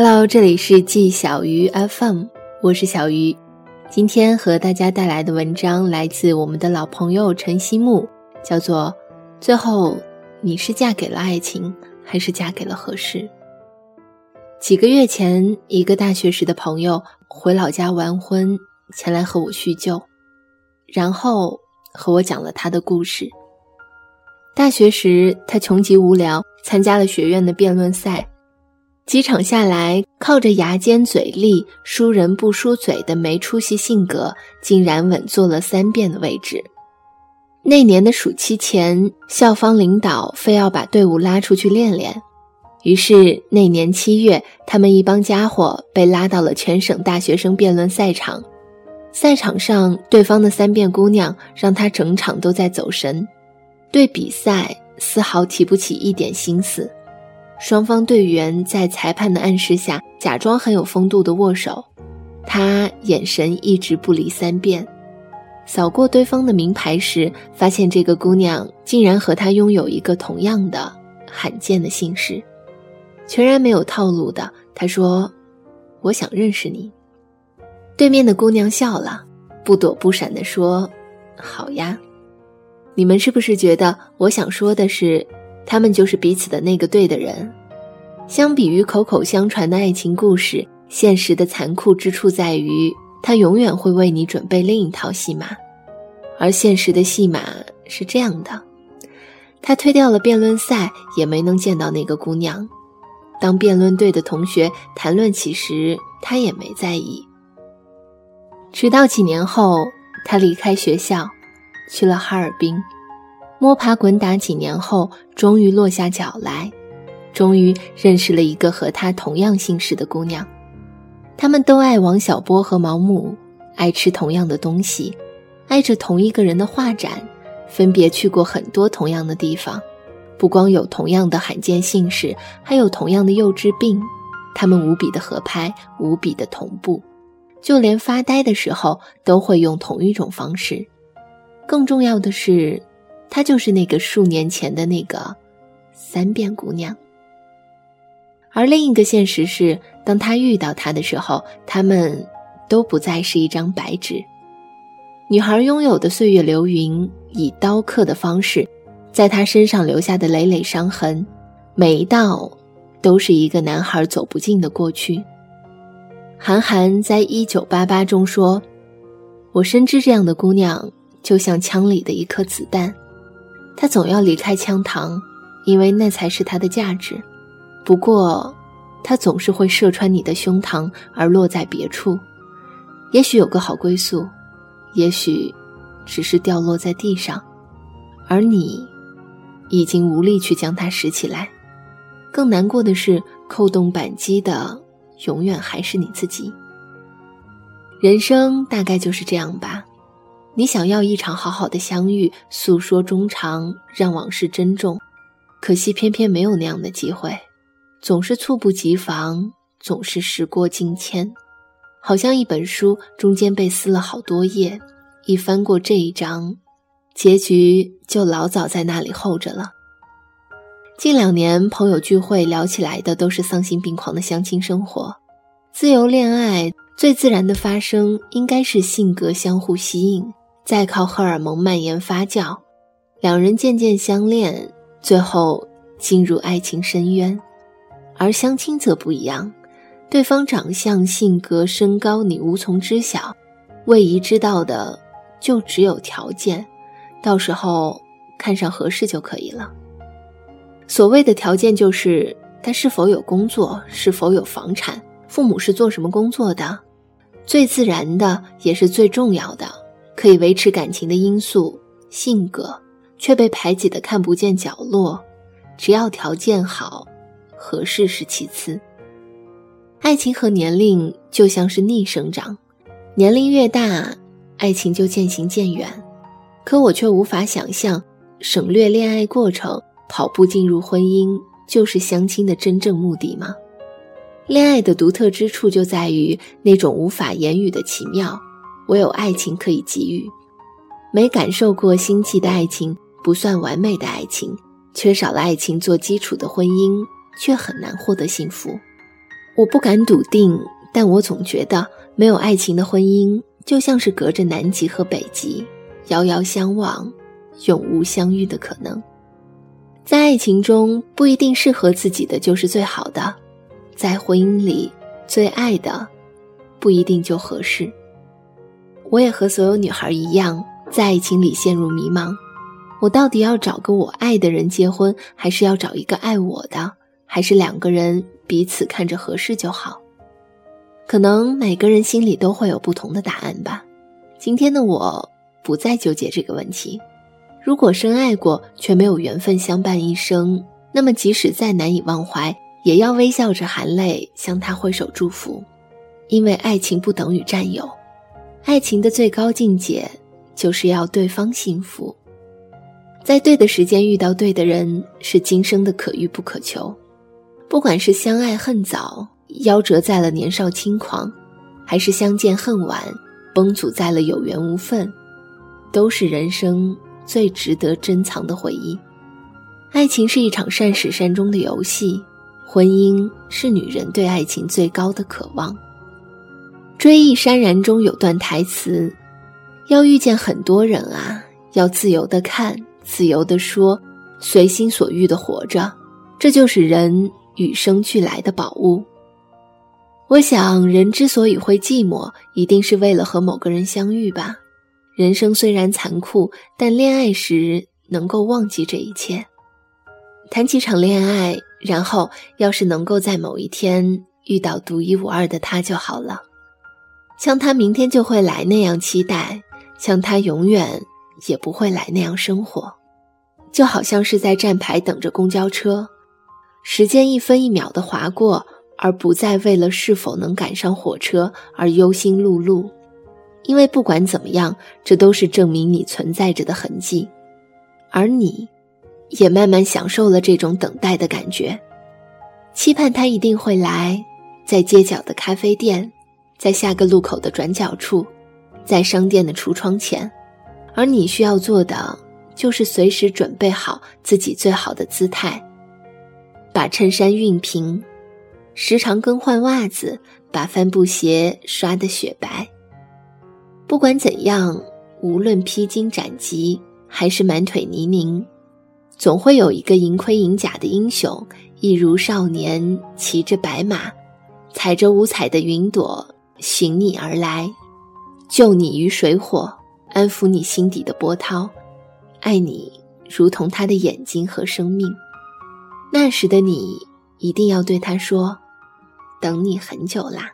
Hello，这里是季小鱼 FM，我是小鱼。今天和大家带来的文章来自我们的老朋友陈希木，叫做《最后你是嫁给了爱情，还是嫁给了合适》。几个月前，一个大学时的朋友回老家完婚，前来和我叙旧，然后和我讲了他的故事。大学时，他穷极无聊，参加了学院的辩论赛。几场下来，靠着牙尖嘴利、输人不输嘴的没出息性格，竟然稳坐了三辩的位置。那年的暑期前，校方领导非要把队伍拉出去练练，于是那年七月，他们一帮家伙被拉到了全省大学生辩论赛场。赛场上，对方的三辩姑娘让他整场都在走神，对比赛丝毫提不起一点心思。双方队员在裁判的暗示下，假装很有风度的握手。他眼神一直不离三遍，扫过对方的名牌时，发现这个姑娘竟然和他拥有一个同样的罕见的姓氏，全然没有套路的。他说：“我想认识你。”对面的姑娘笑了，不躲不闪地说：“好呀。”你们是不是觉得我想说的是？他们就是彼此的那个对的人。相比于口口相传的爱情故事，现实的残酷之处在于，他永远会为你准备另一套戏码。而现实的戏码是这样的：他推掉了辩论赛，也没能见到那个姑娘。当辩论队的同学谈论起时，他也没在意。直到几年后，他离开学校，去了哈尔滨。摸爬滚打几年后，终于落下脚来，终于认识了一个和他同样姓氏的姑娘。他们都爱王小波和毛姆，爱吃同样的东西，爱着同一个人的画展，分别去过很多同样的地方。不光有同样的罕见姓氏，还有同样的幼稚病。他们无比的合拍，无比的同步，就连发呆的时候都会用同一种方式。更重要的是。她就是那个数年前的那个三变姑娘，而另一个现实是，当他遇到她的时候，他们都不再是一张白纸。女孩拥有的岁月流云，以刀刻的方式，在她身上留下的累累伤痕，每一道都是一个男孩走不进的过去。韩寒在一九八八中说：“我深知这样的姑娘，就像枪里的一颗子弹。”他总要离开枪膛，因为那才是他的价值。不过，他总是会射穿你的胸膛而落在别处，也许有个好归宿，也许只是掉落在地上，而你已经无力去将它拾起来。更难过的是，扣动扳机的永远还是你自己。人生大概就是这样吧。你想要一场好好的相遇，诉说衷肠，让往事珍重，可惜偏偏没有那样的机会，总是猝不及防，总是时过境迁，好像一本书中间被撕了好多页，一翻过这一章，结局就老早在那里候着了。近两年朋友聚会聊起来的都是丧心病狂的相亲生活，自由恋爱最自然的发生应该是性格相互吸引。再靠荷尔蒙蔓延发酵，两人渐渐相恋，最后进入爱情深渊。而相亲则不一样，对方长相、性格、身高你无从知晓，唯一知道的就只有条件，到时候看上合适就可以了。所谓的条件就是他是否有工作，是否有房产，父母是做什么工作的。最自然的也是最重要的。可以维持感情的因素，性格却被排挤的看不见角落。只要条件好，合适是其次。爱情和年龄就像是逆生长，年龄越大，爱情就渐行渐远。可我却无法想象，省略恋爱过程，跑步进入婚姻，就是相亲的真正目的吗？恋爱的独特之处就在于那种无法言语的奇妙。唯有爱情可以给予，没感受过心悸的爱情不算完美的爱情，缺少了爱情做基础的婚姻却很难获得幸福。我不敢笃定，但我总觉得没有爱情的婚姻就像是隔着南极和北极，遥遥相望，永无相遇的可能。在爱情中，不一定适合自己的就是最好的；在婚姻里，最爱的不一定就合适。我也和所有女孩一样，在爱情里陷入迷茫。我到底要找个我爱的人结婚，还是要找一个爱我的？还是两个人彼此看着合适就好？可能每个人心里都会有不同的答案吧。今天的我不再纠结这个问题。如果深爱过却没有缘分相伴一生，那么即使再难以忘怀，也要微笑着含泪向他挥手祝福。因为爱情不等于占有，爱情的最高境界就是要对方幸福。在对的时间遇到对的人，是今生的可遇不可求。不管是相爱恨早，夭折在了年少轻狂，还是相见恨晚，崩阻在了有缘无分，都是人生最值得珍藏的回忆。爱情是一场善始善终的游戏，婚姻是女人对爱情最高的渴望。《追忆潸然》中有段台词：“要遇见很多人啊，要自由的看。”自由的说，随心所欲的活着，这就是人与生俱来的宝物。我想，人之所以会寂寞，一定是为了和某个人相遇吧。人生虽然残酷，但恋爱时能够忘记这一切，谈几场恋爱，然后要是能够在某一天遇到独一无二的他就好了，像他明天就会来那样期待，像他永远也不会来那样生活。就好像是在站牌等着公交车，时间一分一秒的划过，而不再为了是否能赶上火车而忧心碌碌。因为不管怎么样，这都是证明你存在着的痕迹，而你，也慢慢享受了这种等待的感觉，期盼他一定会来，在街角的咖啡店，在下个路口的转角处，在商店的橱窗前，而你需要做的。就是随时准备好自己最好的姿态，把衬衫熨平，时常更换袜子，把帆布鞋刷得雪白。不管怎样，无论披荆斩棘还是满腿泥泞，总会有一个银盔银甲的英雄，一如少年，骑着白马，踩着五彩的云朵，寻你而来，救你于水火，安抚你心底的波涛。爱你如同他的眼睛和生命，那时的你一定要对他说：“等你很久啦。”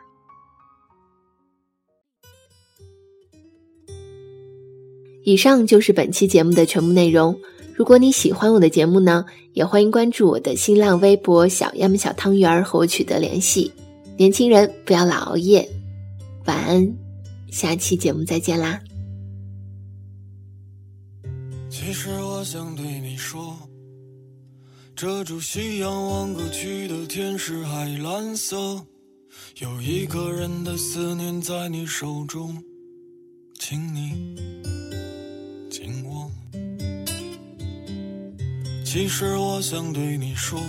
以上就是本期节目的全部内容。如果你喜欢我的节目呢，也欢迎关注我的新浪微博“小么小汤圆”和我取得联系。年轻人不要老熬夜，晚安，下期节目再见啦。其实我想对你说，遮住夕阳望过去的天是海蓝色，有一个人的思念在你手中，请你紧握。其实我想对你说，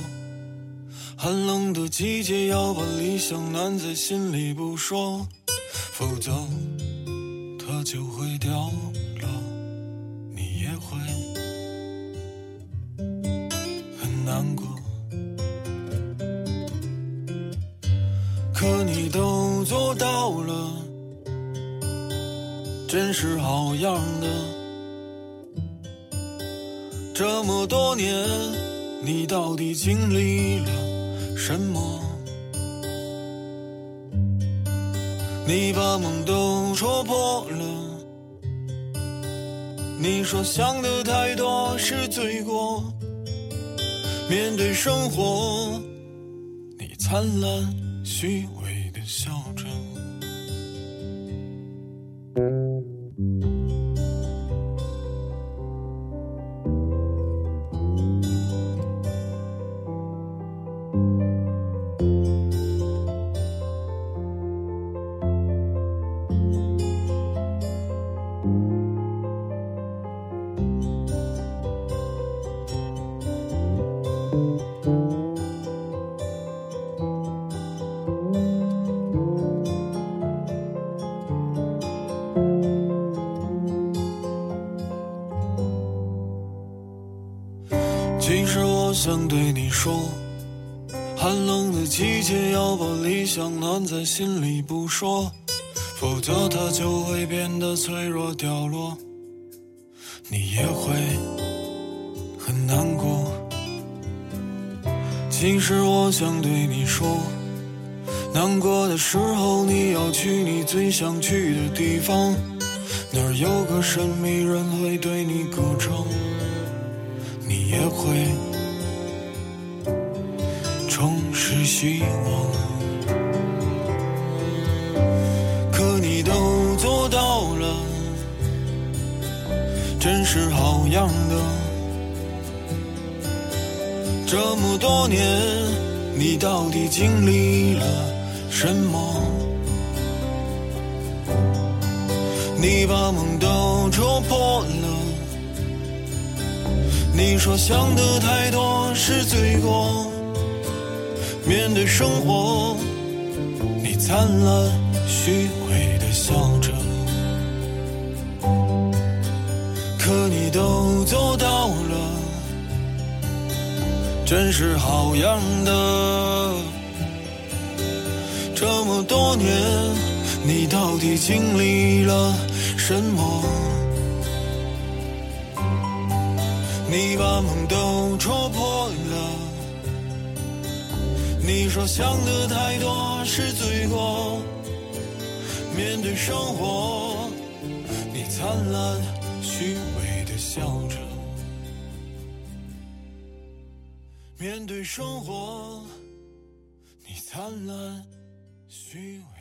寒冷的季节要把理想暖在心里不说，否则它就会掉了，你也会很。难过，可你都做到了，真是好样的。这么多年，你到底经历了什么？你把梦都戳破了，你说想的太多是罪过。面对生活，你灿烂虚伪的笑着。说，寒冷的季节要把理想暖在心里不说，否则它就会变得脆弱掉落，你也会很难过。其实我想对你说，难过的时候你要去你最想去的地方，那儿有个神秘人会对你歌唱。你也会是希望，可你都做到了，真是好样的。这么多年，你到底经历了什么？你把梦都戳破了。你说想的太多是罪过，面对生活，你灿烂虚伪的笑着，可你都做到了，真是好样的。这么多年，你到底经历了什么？你把梦都戳破了。你说想的太多是罪过。面对生活，你灿烂虚伪的笑着。面对生活，你灿烂虚伪。